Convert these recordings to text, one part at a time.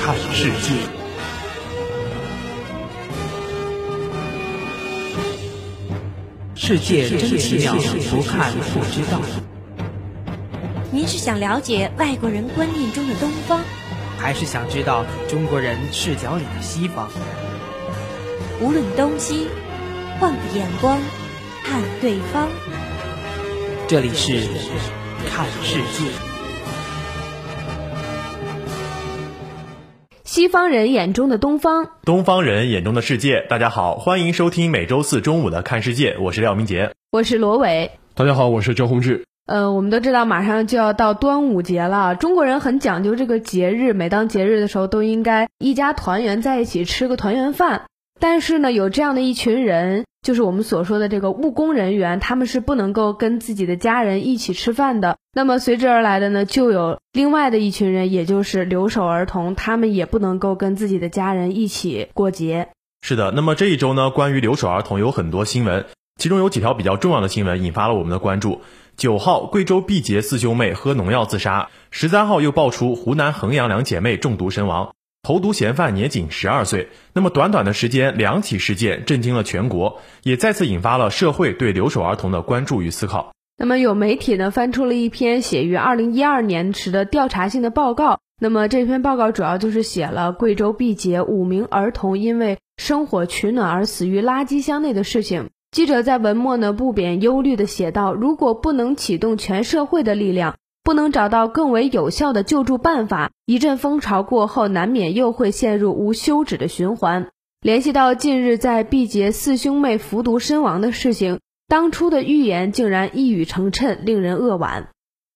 看世界，世界真奇妙，不看不知道。您是想了解外国人观念中的东方，还是想知道中国人视角里的西方？无论东西，换个眼光看对方。这里是看世界。西方人眼中的东方，东方人眼中的世界。大家好，欢迎收听每周四中午的看世界，我是廖明杰，我是罗伟。大家好，我是周宏志。呃，我们都知道马上就要到端午节了，中国人很讲究这个节日，每当节日的时候都应该一家团圆在一起吃个团圆饭。但是呢，有这样的一群人，就是我们所说的这个务工人员，他们是不能够跟自己的家人一起吃饭的。那么随之而来的呢，就有另外的一群人，也就是留守儿童，他们也不能够跟自己的家人一起过节。是的，那么这一周呢，关于留守儿童有很多新闻，其中有几条比较重要的新闻引发了我们的关注。九号，贵州毕节四兄妹喝农药自杀；十三号又爆出湖南衡阳两姐妹中毒身亡。投毒嫌犯年仅十二岁，那么短短的时间，两起事件震惊了全国，也再次引发了社会对留守儿童的关注与思考。那么有媒体呢翻出了一篇写于二零一二年时的调查性的报告，那么这篇报告主要就是写了贵州毕节五名儿童因为生火取暖而死于垃圾箱内的事情。记者在文末呢不贬忧虑的写道：如果不能启动全社会的力量。不能找到更为有效的救助办法，一阵风潮过后，难免又会陷入无休止的循环。联系到近日在毕节四兄妹服毒身亡的事情，当初的预言竟然一语成谶，令人扼腕。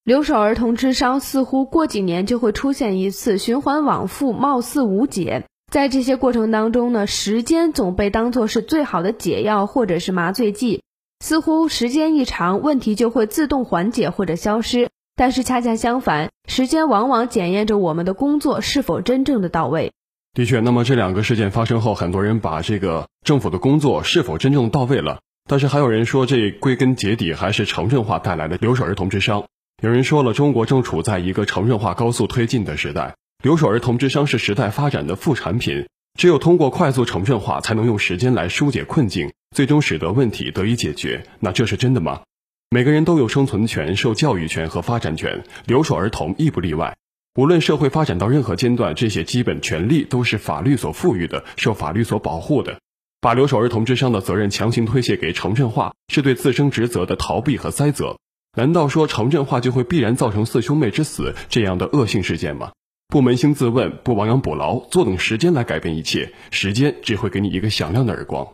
留守儿童之伤似乎过几年就会出现一次，循环往复，貌似无解。在这些过程当中呢，时间总被当作是最好的解药或者是麻醉剂，似乎时间一长，问题就会自动缓解或者消失。但是恰恰相反，时间往往检验着我们的工作是否真正的到位。的确，那么这两个事件发生后，很多人把这个政府的工作是否真正到位了，但是还有人说这归根结底还是城镇化带来的留守儿童之伤。有人说了，中国正处在一个城镇化高速推进的时代，留守儿童之伤是时代发展的副产品。只有通过快速城镇化，才能用时间来疏解困境，最终使得问题得以解决。那这是真的吗？每个人都有生存权、受教育权和发展权，留守儿童亦不例外。无论社会发展到任何阶段，这些基本权利都是法律所赋予的，受法律所保护的。把留守儿童之伤的责任强行推卸给城镇化，是对自身职责的逃避和塞责。难道说城镇化就会必然造成四兄妹之死这样的恶性事件吗？不扪心自问，不亡羊补牢，坐等时间来改变一切，时间只会给你一个响亮的耳光。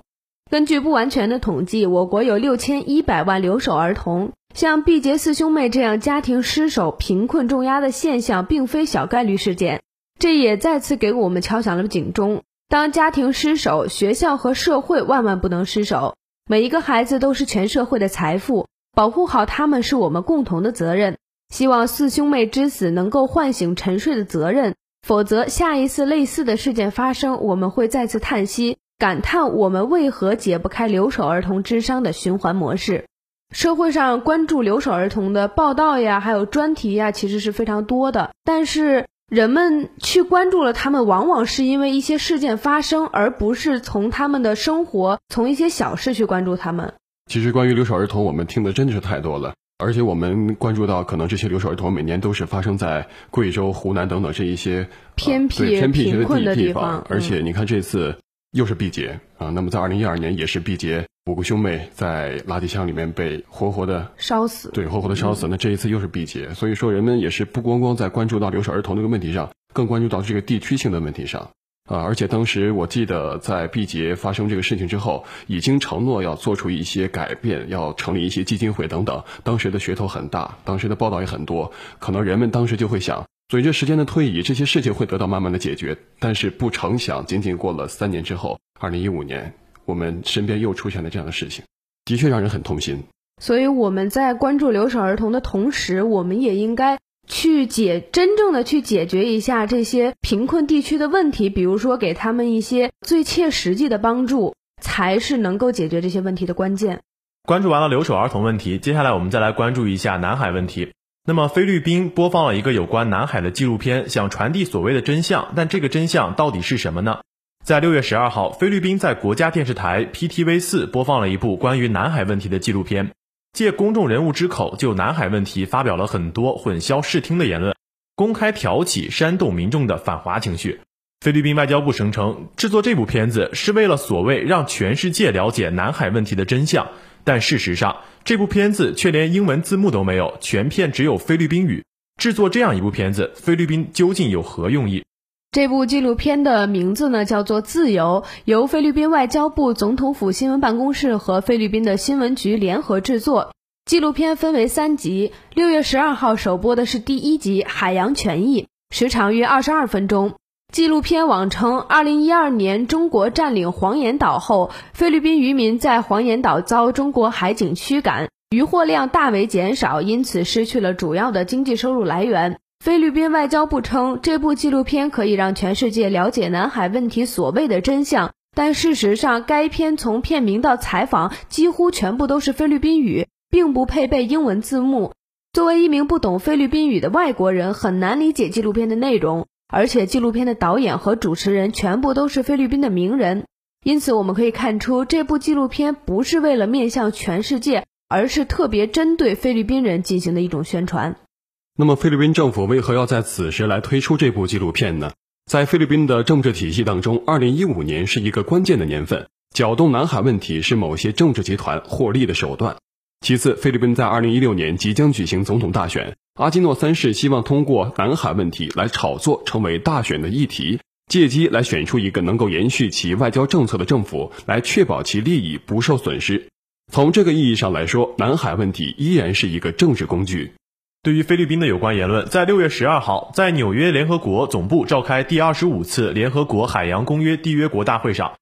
根据不完全的统计，我国有六千一百万留守儿童。像毕节四兄妹这样家庭失守、贫困重压的现象，并非小概率事件。这也再次给我们敲响了警钟：当家庭失守，学校和社会万万不能失守。每一个孩子都是全社会的财富，保护好他们是我们共同的责任。希望四兄妹之死能够唤醒沉睡的责任，否则下一次类似的事件发生，我们会再次叹息。感叹我们为何解不开留守儿童之伤的循环模式？社会上关注留守儿童的报道呀，还有专题呀，其实是非常多的。但是人们去关注了他们，往往是因为一些事件发生，而不是从他们的生活，从一些小事去关注他们。其实关于留守儿童，我们听的真的是太多了，而且我们关注到，可能这些留守儿童每年都是发生在贵州、湖南等等这一些偏僻、偏僻贫困的地方。而且你看这次。又是毕节啊，那么在二零一二年也是毕节五个兄妹在垃圾箱里面被活活的烧死，对，活活的烧死。那这一次又是毕节，所以说人们也是不光光在关注到留守儿童这个问题上，更关注到这个地区性的问题上啊。而且当时我记得在毕节发生这个事情之后，已经承诺要做出一些改变，要成立一些基金会等等。当时的噱头很大，当时的报道也很多，可能人们当时就会想。随着时间的推移，这些事情会得到慢慢的解决。但是不成想，仅仅过了三年之后，二零一五年，我们身边又出现了这样的事情，的确让人很痛心。所以我们在关注留守儿童的同时，我们也应该去解真正的去解决一下这些贫困地区的问题，比如说给他们一些最切实际的帮助，才是能够解决这些问题的关键。关注完了留守儿童问题，接下来我们再来关注一下南海问题。那么菲律宾播放了一个有关南海的纪录片，想传递所谓的真相，但这个真相到底是什么呢？在六月十二号，菲律宾在国家电视台 PTV 四播放了一部关于南海问题的纪录片，借公众人物之口就南海问题发表了很多混淆视听的言论，公开挑起煽动民众的反华情绪。菲律宾外交部声称，制作这部片子是为了所谓让全世界了解南海问题的真相，但事实上，这部片子却连英文字幕都没有，全片只有菲律宾语。制作这样一部片子，菲律宾究竟有何用意？这部纪录片的名字呢，叫做《自由》，由菲律宾外交部总统府新闻办公室和菲律宾的新闻局联合制作。纪录片分为三集，六月十二号首播的是第一集《海洋权益》，时长约二十二分钟。纪录片网称，二零一二年中国占领黄岩岛后，菲律宾渔民在黄岩岛遭中国海警驱赶，渔获量大为减少，因此失去了主要的经济收入来源。菲律宾外交部称，这部纪录片可以让全世界了解南海问题所谓的真相，但事实上，该片从片名到采访几乎全部都是菲律宾语，并不配备英文字幕。作为一名不懂菲律宾语的外国人，很难理解纪录片的内容。而且，纪录片的导演和主持人全部都是菲律宾的名人，因此我们可以看出，这部纪录片不是为了面向全世界，而是特别针对菲律宾人进行的一种宣传。那么，菲律宾政府为何要在此时来推出这部纪录片呢？在菲律宾的政治体系当中，二零一五年是一个关键的年份，搅动南海问题是某些政治集团获利的手段。其次，菲律宾在二零一六年即将举行总统大选，阿基诺三世希望通过南海问题来炒作成为大选的议题，借机来选出一个能够延续其外交政策的政府，来确保其利益不受损失。从这个意义上来说，南海问题依然是一个政治工具。对于菲律宾的有关言论，在六月十二号，在纽约联合国总部召开第二十五次联合国海洋公约缔约国大会上，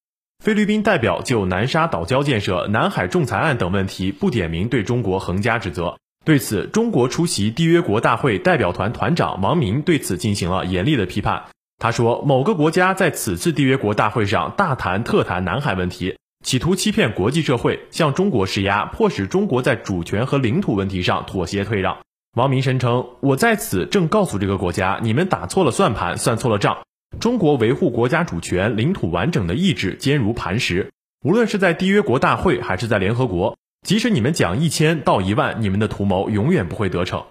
菲律宾代表就南沙岛礁建设、南海仲裁案等问题不点名对中国横加指责。对此，中国出席缔约国大会代表团团长王明对此进行了严厉的批判。他说，某个国家在此次缔约国大会上大谈特谈南海问题，企图欺骗国际社会，向中国施压，迫使中国在主权和领土问题上妥协退让。王明声称：“我在此正告诉这个国家，你们打错了算盘，算错了账。中国维护国家主权、领土完整的意志坚如磐石。无论是在缔约国大会，还是在联合国，即使你们讲一千到一万，你们的图谋永远不会得逞。”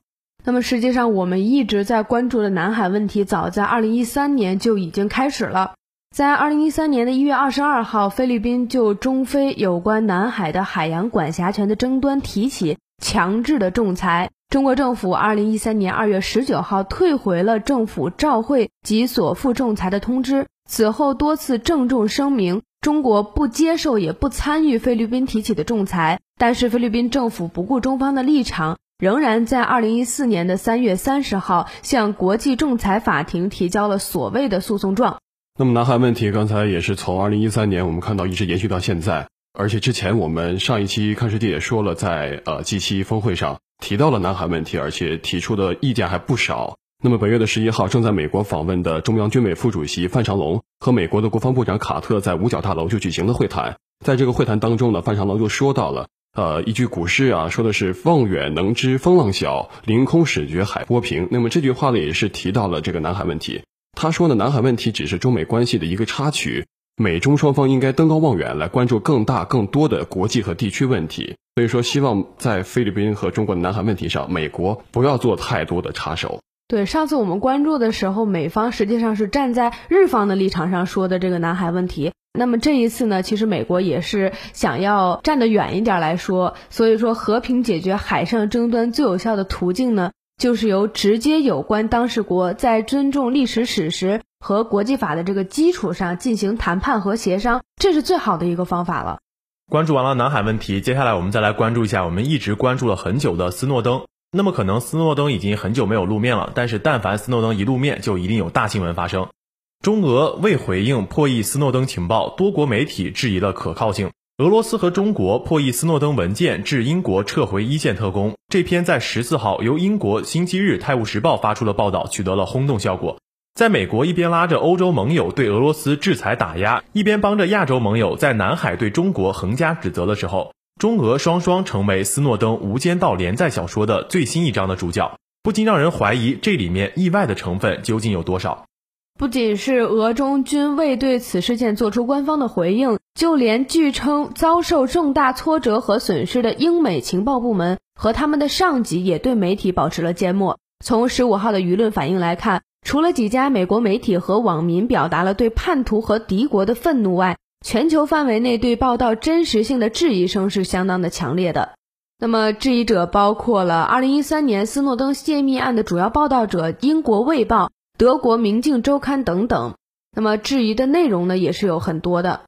那么，实际上我们一直在关注的南海问题，早在二零一三年就已经开始了。在二零一三年的一月二十二号，菲律宾就中菲有关南海的海洋管辖权的争端提起强制的仲裁。中国政府二零一三年二月十九号退回了政府召会及所附仲裁的通知，此后多次郑重声明，中国不接受也不参与菲律宾提起的仲裁。但是菲律宾政府不顾中方的立场，仍然在二零一四年的三月三十号向国际仲裁法庭提交了所谓的诉讼状。那么南海问题刚才也是从二零一三年我们看到一直延续到现在，而且之前我们上一期看世界也说了，在呃 G 七峰会上。提到了南海问题，而且提出的意见还不少。那么本月的十一号，正在美国访问的中央军委副主席范长龙和美国的国防部长卡特在五角大楼就举行了会谈。在这个会谈当中呢，范长龙就说到了，呃，一句古诗啊，说的是“望远能知风浪小，凌空始觉海波平”。那么这句话呢，也是提到了这个南海问题。他说呢，南海问题只是中美关系的一个插曲。美中双方应该登高望远，来关注更大、更多的国际和地区问题。所以说，希望在菲律宾和中国的南海问题上，美国不要做太多的插手。对，上次我们关注的时候，美方实际上是站在日方的立场上说的这个南海问题。那么这一次呢，其实美国也是想要站得远一点来说。所以说，和平解决海上争端最有效的途径呢，就是由直接有关当事国在尊重历史史实。和国际法的这个基础上进行谈判和协商，这是最好的一个方法了。关注完了南海问题，接下来我们再来关注一下我们一直关注了很久的斯诺登。那么可能斯诺登已经很久没有露面了，但是但凡斯诺登一露面，就一定有大新闻发生。中俄未回应破译斯诺登情报，多国媒体质疑了可靠性。俄罗斯和中国破译斯诺登文件，致英国撤回一线特工。这篇在十四号由英国《星期日泰晤士报》发出的报道，取得了轰动效果。在美国一边拉着欧洲盟友对俄罗斯制裁打压，一边帮着亚洲盟友在南海对中国横加指责的时候，中俄双双成为斯诺登《无间道》连载小说的最新一章的主角。不禁让人怀疑这里面意外的成分究竟有多少。不仅是俄中均未对此事件做出官方的回应，就连据称遭受重大挫折和损失的英美情报部门和他们的上级也对媒体保持了缄默。从十五号的舆论反应来看，除了几家美国媒体和网民表达了对叛徒和敌国的愤怒外，全球范围内对报道真实性的质疑声是相当的强烈的。那么，质疑者包括了二零一三年斯诺登泄密案的主要报道者英国《卫报》。德国《明镜周刊》等等，那么质疑的内容呢，也是有很多的。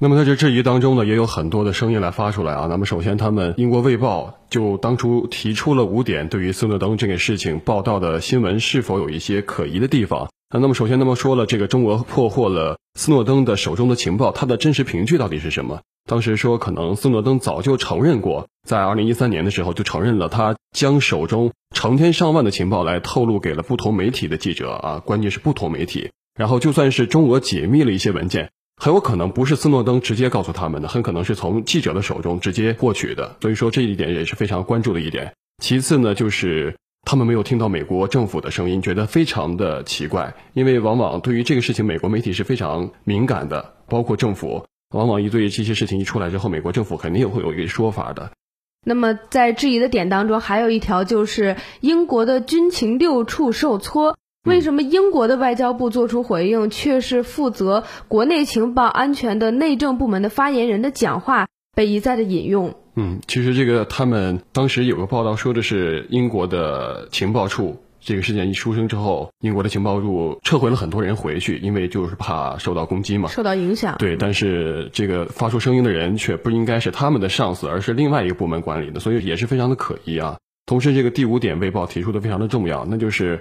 那么在这质疑当中呢，也有很多的声音来发出来啊。那么首先，他们英国《卫报》就当初提出了五点，对于斯诺登这件事情报道的新闻是否有一些可疑的地方。那么首先，那么说了这个中国破获了斯诺登的手中的情报，它的真实凭据到底是什么？当时说可能斯诺登早就承认过，在二零一三年的时候就承认了他将手中。成千上万的情报来透露给了不同媒体的记者啊，关键是不同媒体。然后就算是中俄解密了一些文件，很有可能不是斯诺登直接告诉他们的，很可能是从记者的手中直接获取的。所以说这一点也是非常关注的一点。其次呢，就是他们没有听到美国政府的声音，觉得非常的奇怪，因为往往对于这个事情，美国媒体是非常敏感的，包括政府，往往一对这些事情一出来之后，美国政府肯定也会有一个说法的。那么，在质疑的点当中，还有一条就是英国的军情六处受挫。为什么英国的外交部做出回应，却是负责国内情报安全的内政部门的发言人的讲话被一再的引用？嗯，其实这个他们当时有个报道说的是英国的情报处。这个事件一出生之后，英国的情报处撤回了很多人回去，因为就是怕受到攻击嘛，受到影响。对，但是这个发出声音的人却不应该是他们的上司，而是另外一个部门管理的，所以也是非常的可疑啊。同时，这个第五点卫报提出的非常的重要，那就是《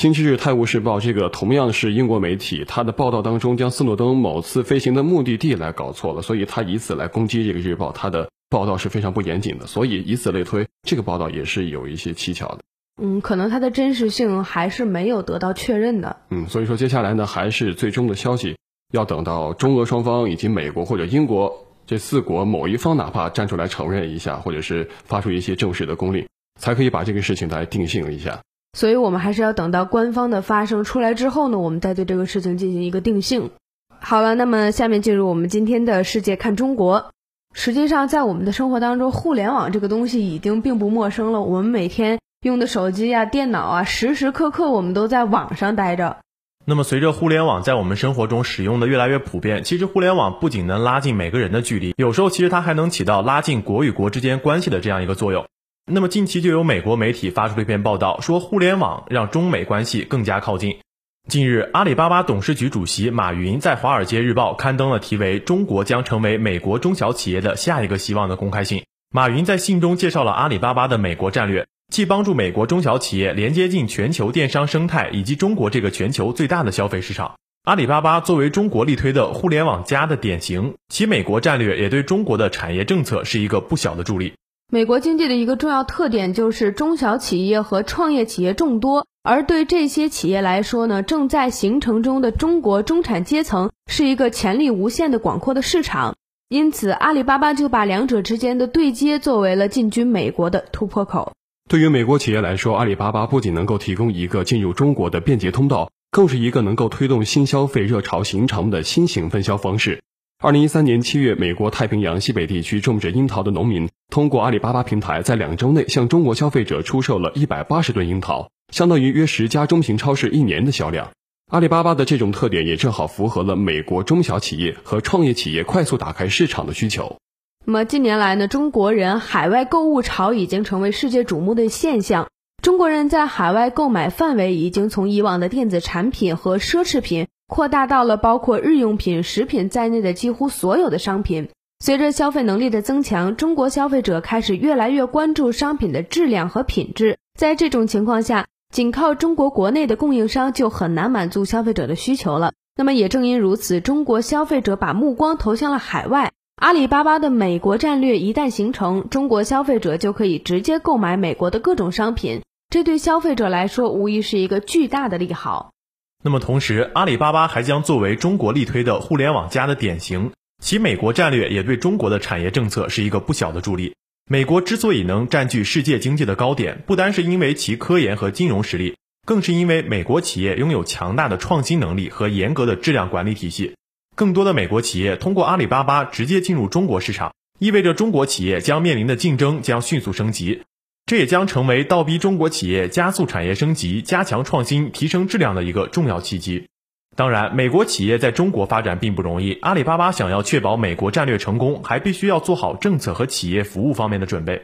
星期日泰晤士报》这个同样是英国媒体，它的报道当中将斯诺登某次飞行的目的地来搞错了，所以他以此来攻击这个日报，他的报道是非常不严谨的，所以以此类推，这个报道也是有一些蹊跷的。嗯，可能它的真实性还是没有得到确认的。嗯，所以说接下来呢，还是最终的消息要等到中俄双方以及美国或者英国这四国某一方哪怕站出来承认一下，或者是发出一些正式的公令，才可以把这个事情来定性一下。所以我们还是要等到官方的发声出来之后呢，我们再对这个事情进行一个定性。好了，那么下面进入我们今天的世界看中国。实际上，在我们的生活当中，互联网这个东西已经并不陌生了。我们每天。用的手机啊、电脑啊，时时刻刻我们都在网上待着。那么，随着互联网在我们生活中使用的越来越普遍，其实互联网不仅能拉近每个人的距离，有时候其实它还能起到拉近国与国之间关系的这样一个作用。那么，近期就有美国媒体发出了一篇报道，说互联网让中美关系更加靠近。近日，阿里巴巴董事局主席马云在《华尔街日报》刊登了题为《中国将成为美国中小企业的下一个希望》的公开信。马云在信中介绍了阿里巴巴的美国战略。既帮助美国中小企业连接进全球电商生态以及中国这个全球最大的消费市场，阿里巴巴作为中国力推的互联网加的典型，其美国战略也对中国的产业政策是一个不小的助力。美国经济的一个重要特点就是中小企业和创业企业众多，而对这些企业来说呢，正在形成中的中国中产阶层是一个潜力无限的广阔的市场，因此阿里巴巴就把两者之间的对接作为了进军美国的突破口。对于美国企业来说，阿里巴巴不仅能够提供一个进入中国的便捷通道，更是一个能够推动新消费热潮形成的新型分销方式。二零一三年七月，美国太平洋西北地区种植樱桃的农民通过阿里巴巴平台，在两周内向中国消费者出售了一百八十吨樱桃，相当于约十家中型超市一年的销量。阿里巴巴的这种特点也正好符合了美国中小企业和创业企业快速打开市场的需求。那么近年来呢，中国人海外购物潮已经成为世界瞩目的现象。中国人在海外购买范围已经从以往的电子产品和奢侈品，扩大到了包括日用品、食品在内的几乎所有的商品。随着消费能力的增强，中国消费者开始越来越关注商品的质量和品质。在这种情况下，仅靠中国国内的供应商就很难满足消费者的需求了。那么也正因如此，中国消费者把目光投向了海外。阿里巴巴的美国战略一旦形成，中国消费者就可以直接购买美国的各种商品，这对消费者来说无疑是一个巨大的利好。那么同时，阿里巴巴还将作为中国力推的互联网加的典型，其美国战略也对中国的产业政策是一个不小的助力。美国之所以能占据世界经济的高点，不单是因为其科研和金融实力，更是因为美国企业拥有强大的创新能力和严格的质量管理体系。更多的美国企业通过阿里巴巴直接进入中国市场，意味着中国企业将面临的竞争将迅速升级，这也将成为倒逼中国企业加速产业升级、加强创新、提升质量的一个重要契机。当然，美国企业在中国发展并不容易。阿里巴巴想要确保美国战略成功，还必须要做好政策和企业服务方面的准备。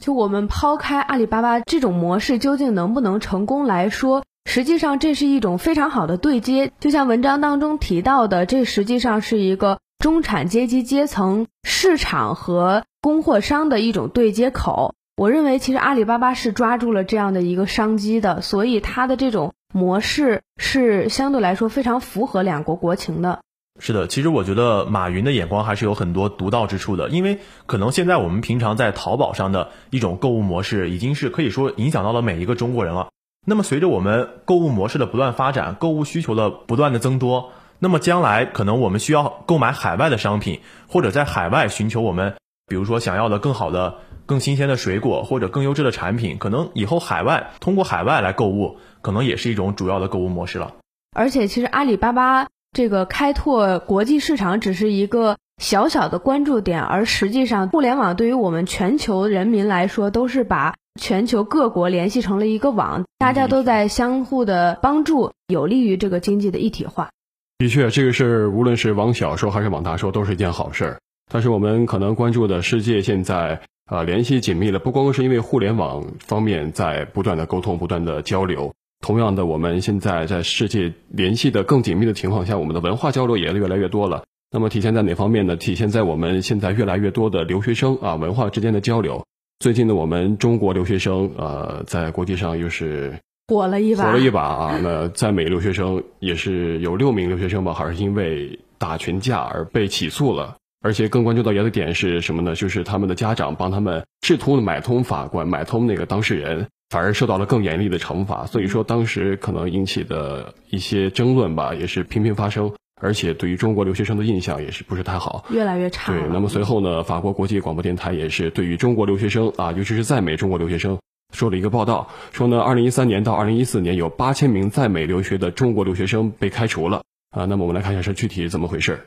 就我们抛开阿里巴巴这种模式究竟能不能成功来说，实际上这是一种非常好的对接。就像文章当中提到的，这实际上是一个中产阶级阶层、市场和供货商的一种对接口。我认为，其实阿里巴巴是抓住了这样的一个商机的，所以它的这种。模式是相对来说非常符合两国国情的。是的，其实我觉得马云的眼光还是有很多独到之处的，因为可能现在我们平常在淘宝上的一种购物模式，已经是可以说影响到了每一个中国人了。那么随着我们购物模式的不断发展，购物需求的不断的增多，那么将来可能我们需要购买海外的商品，或者在海外寻求我们，比如说想要的更好的。更新鲜的水果或者更优质的产品，可能以后海外通过海外来购物，可能也是一种主要的购物模式了。而且，其实阿里巴巴这个开拓国际市场只是一个小小的关注点，而实际上，互联网对于我们全球人民来说，都是把全球各国联系成了一个网，大家都在相互的帮助，有利于这个经济的一体化。的确，这个事儿无论是往小说还是往大说，都是一件好事儿。但是我们可能关注的世界现在。啊，联系紧密了，不光是因为互联网方面在不断的沟通、不断的交流。同样的，我们现在在世界联系的更紧密的情况下，我们的文化交流也越来越多了。那么体现在哪方面呢？体现在我们现在越来越多的留学生啊，文化之间的交流。最近呢，我们中国留学生呃，在国际上又是火了一把，火了一把啊。那在美留学生也是有六名留学生吧，还是因为打群架而被起诉了。而且更关注到一个点是什么呢？就是他们的家长帮他们试图买通法官、买通那个当事人，反而受到了更严厉的惩罚。所以说，当时可能引起的一些争论吧，也是频频发生。而且对于中国留学生的印象也是不是太好，越来越差。对，那么随后呢，法国国际广播电台也是对于中国留学生啊，尤其是在美中国留学生，说了一个报道，说呢，二零一三年到二零一四年有八千名在美留学的中国留学生被开除了啊。那么我们来看一下是具体怎么回事。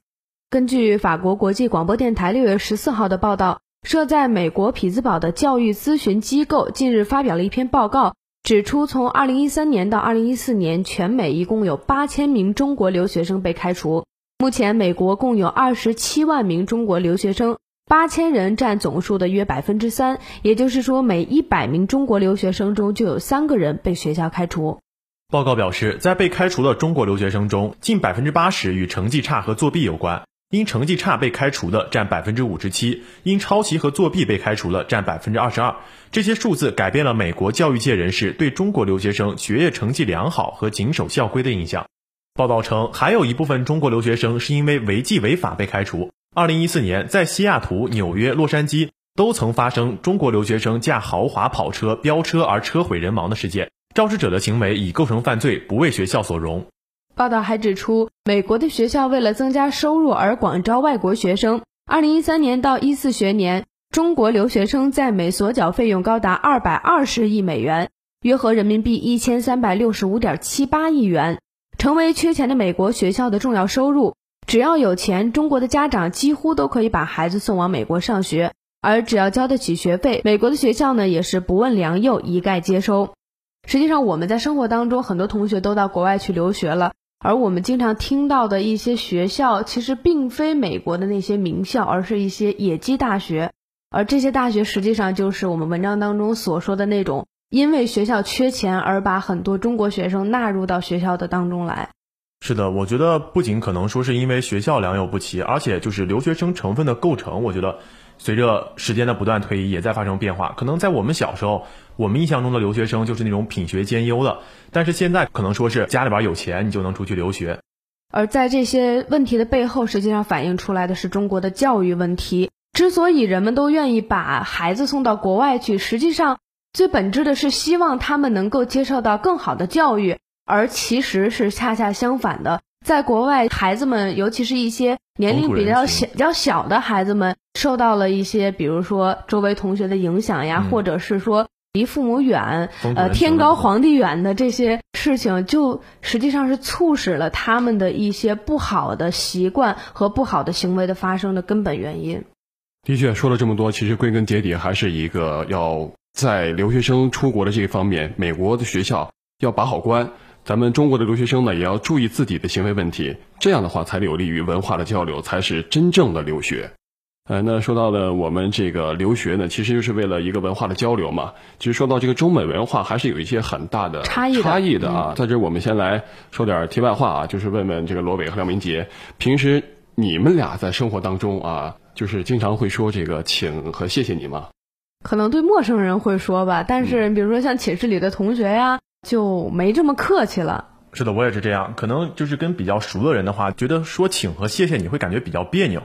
根据法国国际广播电台六月十四号的报道，设在美国匹兹堡的教育咨询机构近日发表了一篇报告，指出从二零一三年到二零一四年，全美一共有八千名中国留学生被开除。目前，美国共有二十七万名中国留学生，八千人占总数的约百分之三，也就是说，每一百名中国留学生中就有三个人被学校开除。报告表示，在被开除的中国留学生中，近百分之八十与成绩差和作弊有关。因成绩差被开除的占百分之五十七，因抄袭和作弊被开除了占百分之二十二。这些数字改变了美国教育界人士对中国留学生学业成绩良好和谨守校规的印象。报道称，还有一部分中国留学生是因为违纪违法被开除。二零一四年，在西雅图、纽约、洛杉矶都曾发生中国留学生驾豪华跑车飙车而车毁人亡的事件，肇事者的行为已构成犯罪，不为学校所容。报道还指出，美国的学校为了增加收入而广招外国学生。二零一三年到一四学年，中国留学生在美所缴费用高达二百二十亿美元，约合人民币一千三百六十五点七八亿元，成为缺钱的美国学校的重要收入。只要有钱，中国的家长几乎都可以把孩子送往美国上学，而只要交得起学费，美国的学校呢也是不问良莠，一概接收。实际上，我们在生活当中，很多同学都到国外去留学了。而我们经常听到的一些学校，其实并非美国的那些名校，而是一些野鸡大学。而这些大学实际上就是我们文章当中所说的那种，因为学校缺钱而把很多中国学生纳入到学校的当中来。是的，我觉得不仅可能说是因为学校良莠不齐，而且就是留学生成分的构成，我觉得。随着时间的不断推移，也在发生变化。可能在我们小时候，我们印象中的留学生就是那种品学兼优的，但是现在可能说是家里边有钱，你就能出去留学。而在这些问题的背后，实际上反映出来的是中国的教育问题。之所以人们都愿意把孩子送到国外去，实际上最本质的是希望他们能够接受到更好的教育，而其实是恰恰相反的。在国外，孩子们尤其是一些年龄比较小、比较小的孩子们受到了一些，比如说周围同学的影响呀，或者是说离父母远、呃天高皇帝远的这些事情，就实际上是促使了他们的一些不好的习惯和不好的行为的发生的根本原因。的确，说了这么多，其实归根结底还是一个要在留学生出国的这一方面，美国的学校要把好关。咱们中国的留学生呢，也要注意自己的行为问题，这样的话才有利于文化的交流，才是真正的留学。呃，那说到了我们这个留学呢，其实就是为了一个文化的交流嘛。其实说到这个中美文化，还是有一些很大的差异差异的啊。在这我们先来说点题外话啊，就是问问这个罗伟和廖明杰，平时你们俩在生活当中啊，就是经常会说这个请和谢谢你吗？可能对陌生人会说吧，但是比如说像寝室里的同学呀。就没这么客气了。是的，我也是这样。可能就是跟比较熟的人的话，觉得说请和谢谢你会感觉比较别扭，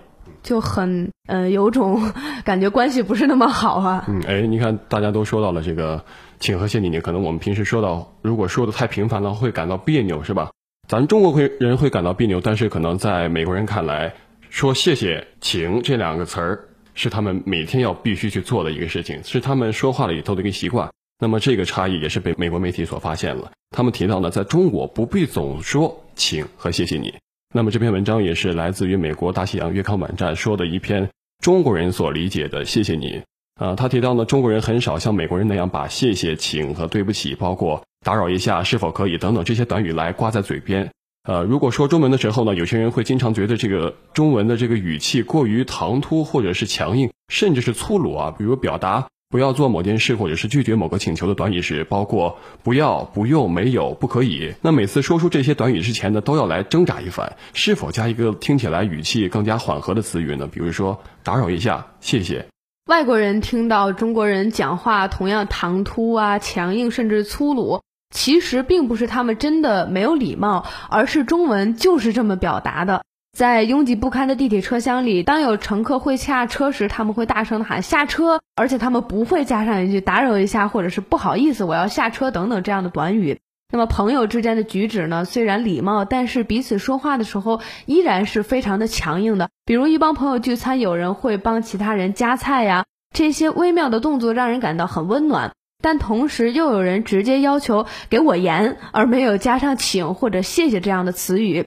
就很嗯，有种 感觉关系不是那么好啊。嗯，哎，你看大家都说到了这个请和谢谢你，可能我们平时说到，如果说的太频繁了，会感到别扭，是吧？咱中国会人会感到别扭，但是可能在美国人看来，说谢谢、请这两个词儿是他们每天要必须去做的一个事情，是他们说话里头的一个习惯。那么这个差异也是被美国媒体所发现了。他们提到呢，在中国不必总说请和谢谢你。那么这篇文章也是来自于美国大西洋月刊网站说的一篇中国人所理解的谢谢你。啊，他提到呢，中国人很少像美国人那样把谢谢、请和对不起，包括打扰一下、是否可以等等这些短语来挂在嘴边。呃，如果说中文的时候呢，有些人会经常觉得这个中文的这个语气过于唐突，或者是强硬，甚至是粗鲁啊，比如表达。不要做某件事，或者是拒绝某个请求的短语时，包括不要、不用、没有、不可以。那每次说出这些短语之前呢，都要来挣扎一番，是否加一个听起来语气更加缓和的词语呢？比如说打扰一下，谢谢。外国人听到中国人讲话同样唐突啊、强硬，甚至粗鲁，其实并不是他们真的没有礼貌，而是中文就是这么表达的。在拥挤不堪的地铁车厢里，当有乘客会下车时，他们会大声的喊下车，而且他们不会加上一句打扰一下或者是不好意思，我要下车等等这样的短语。那么朋友之间的举止呢？虽然礼貌，但是彼此说话的时候依然是非常的强硬的。比如一帮朋友聚餐，有人会帮其他人夹菜呀，这些微妙的动作让人感到很温暖。但同时又有人直接要求给我盐，而没有加上请或者谢谢这样的词语。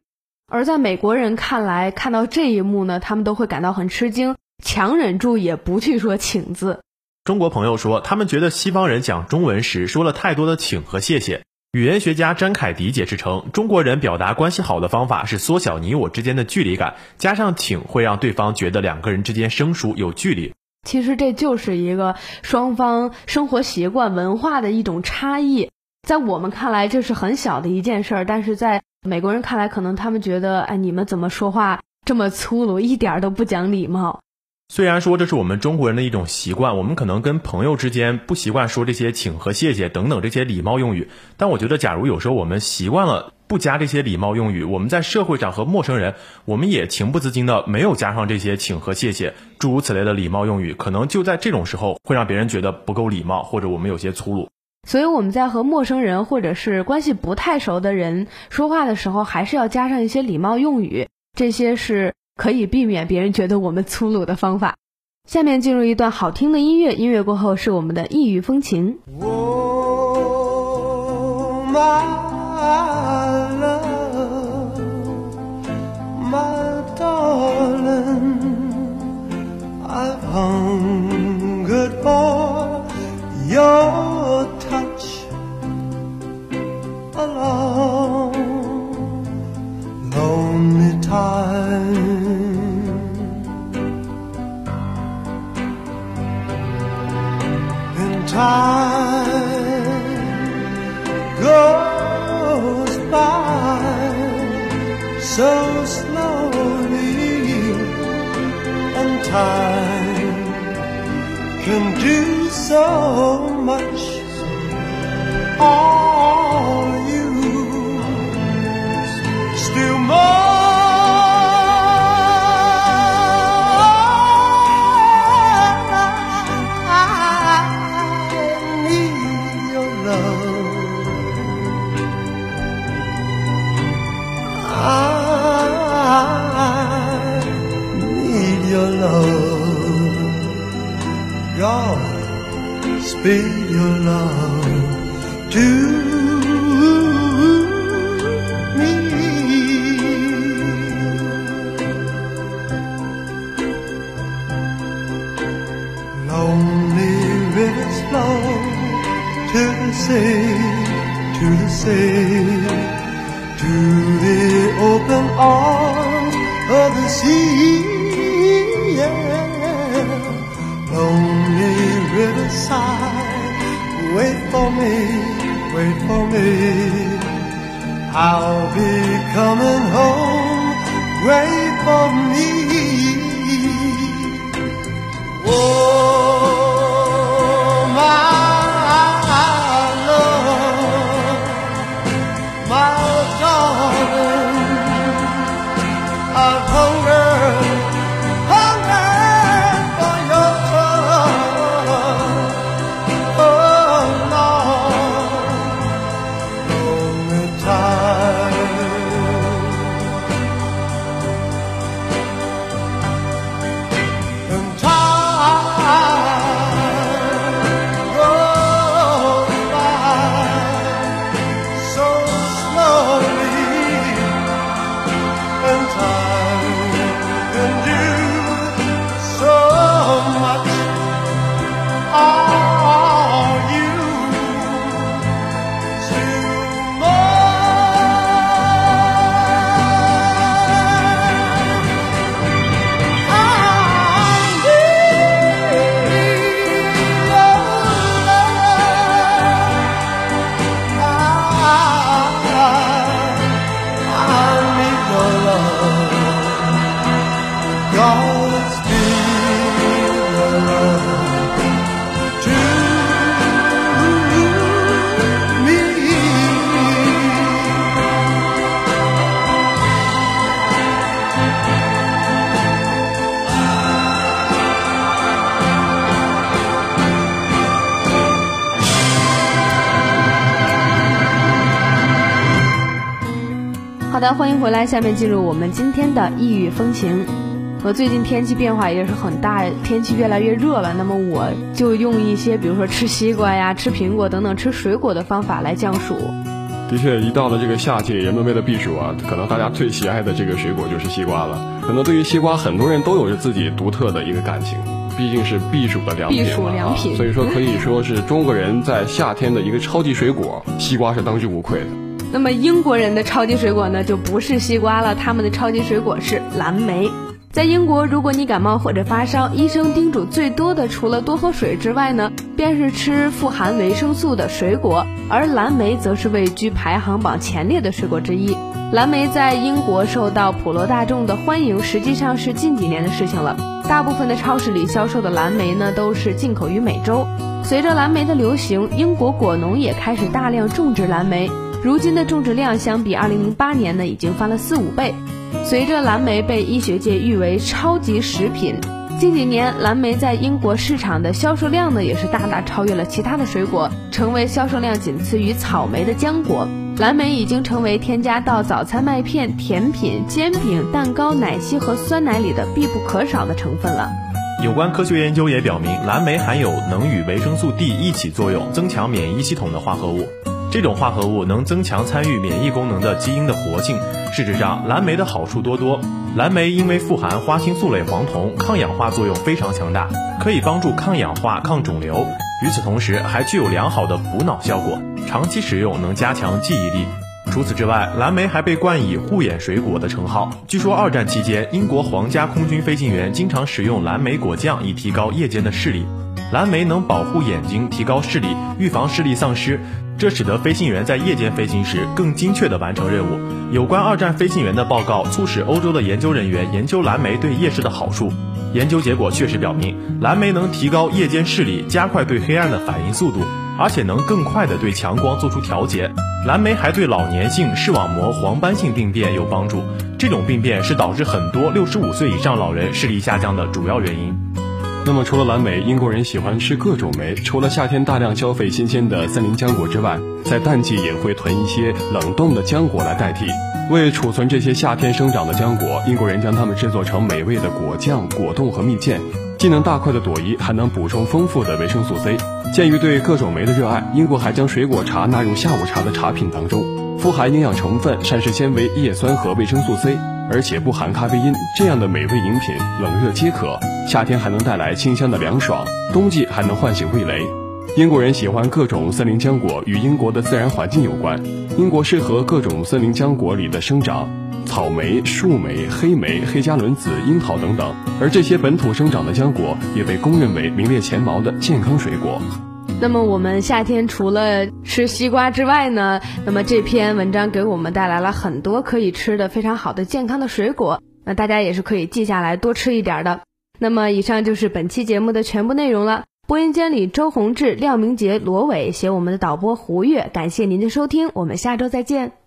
而在美国人看来，看到这一幕呢，他们都会感到很吃惊，强忍住也不去说“请”字。中国朋友说，他们觉得西方人讲中文时说了太多的“请”和“谢谢”。语言学家詹凯迪解释称，中国人表达关系好的方法是缩小你我之间的距离感，加上“请”会让对方觉得两个人之间生疏有距离。其实这就是一个双方生活习惯文化的一种差异，在我们看来这是很小的一件事儿，但是在美国人看来，可能他们觉得，哎，你们怎么说话这么粗鲁，一点都不讲礼貌。虽然说这是我们中国人的一种习惯，我们可能跟朋友之间不习惯说这些请和谢谢等等这些礼貌用语，但我觉得，假如有时候我们习惯了不加这些礼貌用语，我们在社会上和陌生人，我们也情不自禁的没有加上这些请和谢谢诸如此类的礼貌用语，可能就在这种时候会让别人觉得不够礼貌，或者我们有些粗鲁。所以我们在和陌生人或者是关系不太熟的人说话的时候，还是要加上一些礼貌用语，这些是可以避免别人觉得我们粗鲁的方法。下面进入一段好听的音乐，音乐过后是我们的异域风情。Alone, lonely time. And time goes by so slowly, and time can do so much. All spill your love 的，欢迎回来，下面进入我们今天的异域风情。和最近天气变化也是很大，天气越来越热了。那么我就用一些，比如说吃西瓜呀、吃苹果等等吃水果的方法来降暑。的确，一到了这个夏季，人们为了避暑啊，可能大家最喜爱的这个水果就是西瓜了。可能对于西瓜，很多人都有着自己独特的一个感情，毕竟是避暑的良品嘛避暑良品啊，所以说可以说是中国人在夏天的一个超级水果，西瓜是当之无愧的。那么英国人的超级水果呢，就不是西瓜了，他们的超级水果是蓝莓。在英国，如果你感冒或者发烧，医生叮嘱最多的除了多喝水之外呢，便是吃富含维生素的水果，而蓝莓则是位居排行榜前列的水果之一。蓝莓在英国受到普罗大众的欢迎，实际上是近几年的事情了。大部分的超市里销售的蓝莓呢，都是进口于美洲。随着蓝莓的流行，英国果农也开始大量种植蓝莓。如今的种植量相比2008年呢，已经翻了四五倍。随着蓝莓被医学界誉为超级食品，近几年蓝莓在英国市场的销售量呢，也是大大超越了其他的水果，成为销售量仅次于草莓的浆果。蓝莓已经成为添加到早餐麦片、甜品、煎饼、蛋糕、奶昔和酸奶里的必不可少的成分了。有关科学研究也表明，蓝莓含有能与维生素 D 一起作用、增强免疫系统的化合物。这种化合物能增强参与免疫功能的基因的活性。事实上，蓝莓的好处多多。蓝莓因为富含花青素类黄酮，抗氧化作用非常强大，可以帮助抗氧化、抗肿瘤。与此同时，还具有良好的补脑效果，长期食用能加强记忆力。除此之外，蓝莓还被冠以“护眼水果”的称号。据说二战期间，英国皇家空军飞行员经常使用蓝莓果酱以提高夜间的视力。蓝莓能保护眼睛，提高视力，预防视力丧失，这使得飞行员在夜间飞行时更精确地完成任务。有关二战飞行员的报告，促使欧洲的研究人员研究蓝莓对夜视的好处。研究结果确实表明，蓝莓能提高夜间视力，加快对黑暗的反应速度，而且能更快地对强光做出调节。蓝莓还对老年性视网膜黄斑性病变有帮助，这种病变是导致很多六十五岁以上老人视力下降的主要原因。那么除了蓝莓，英国人喜欢吃各种莓。除了夏天大量消费新鲜的森林浆果之外，在淡季也会囤一些冷冻的浆果来代替。为储存这些夏天生长的浆果，英国人将它们制作成美味的果酱、果冻和蜜饯。既能大块的朵颐，还能补充丰富的维生素 C。鉴于对各种莓的热爱，英国还将水果茶纳入下午茶的茶品当中。富含营养成分、膳食纤维、叶酸和维生素 C，而且不含咖啡因，这样的美味饮品冷热皆可。夏天还能带来清香的凉爽，冬季还能唤醒味蕾。英国人喜欢各种森林浆果，与英国的自然环境有关。英国适合各种森林浆果里的生长，草莓、树莓、黑莓、黑加仑子、樱桃等等。而这些本土生长的浆果也被公认为名列前茅的健康水果。那么我们夏天除了吃西瓜之外呢？那么这篇文章给我们带来了很多可以吃的非常好的健康的水果，那大家也是可以记下来多吃一点的。那么以上就是本期节目的全部内容了。播音间里，周宏志、廖明杰、罗伟，写我们的导播胡月，感谢您的收听，我们下周再见。